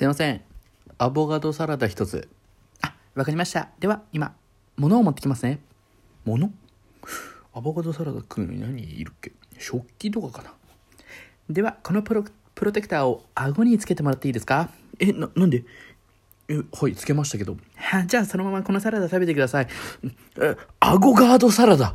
すいません。アボカドサラダ一つ。あ、わかりました。では、今、物を持ってきますね。物？アボカドサラダ食うのに何いるっけ？食器とかかな？では、このプロプロテクターを顎につけてもらっていいですか？え、な、なんで？え、はい、つけましたけど。じゃあ、そのままこのサラダ食べてください。え、顎ガードサラダ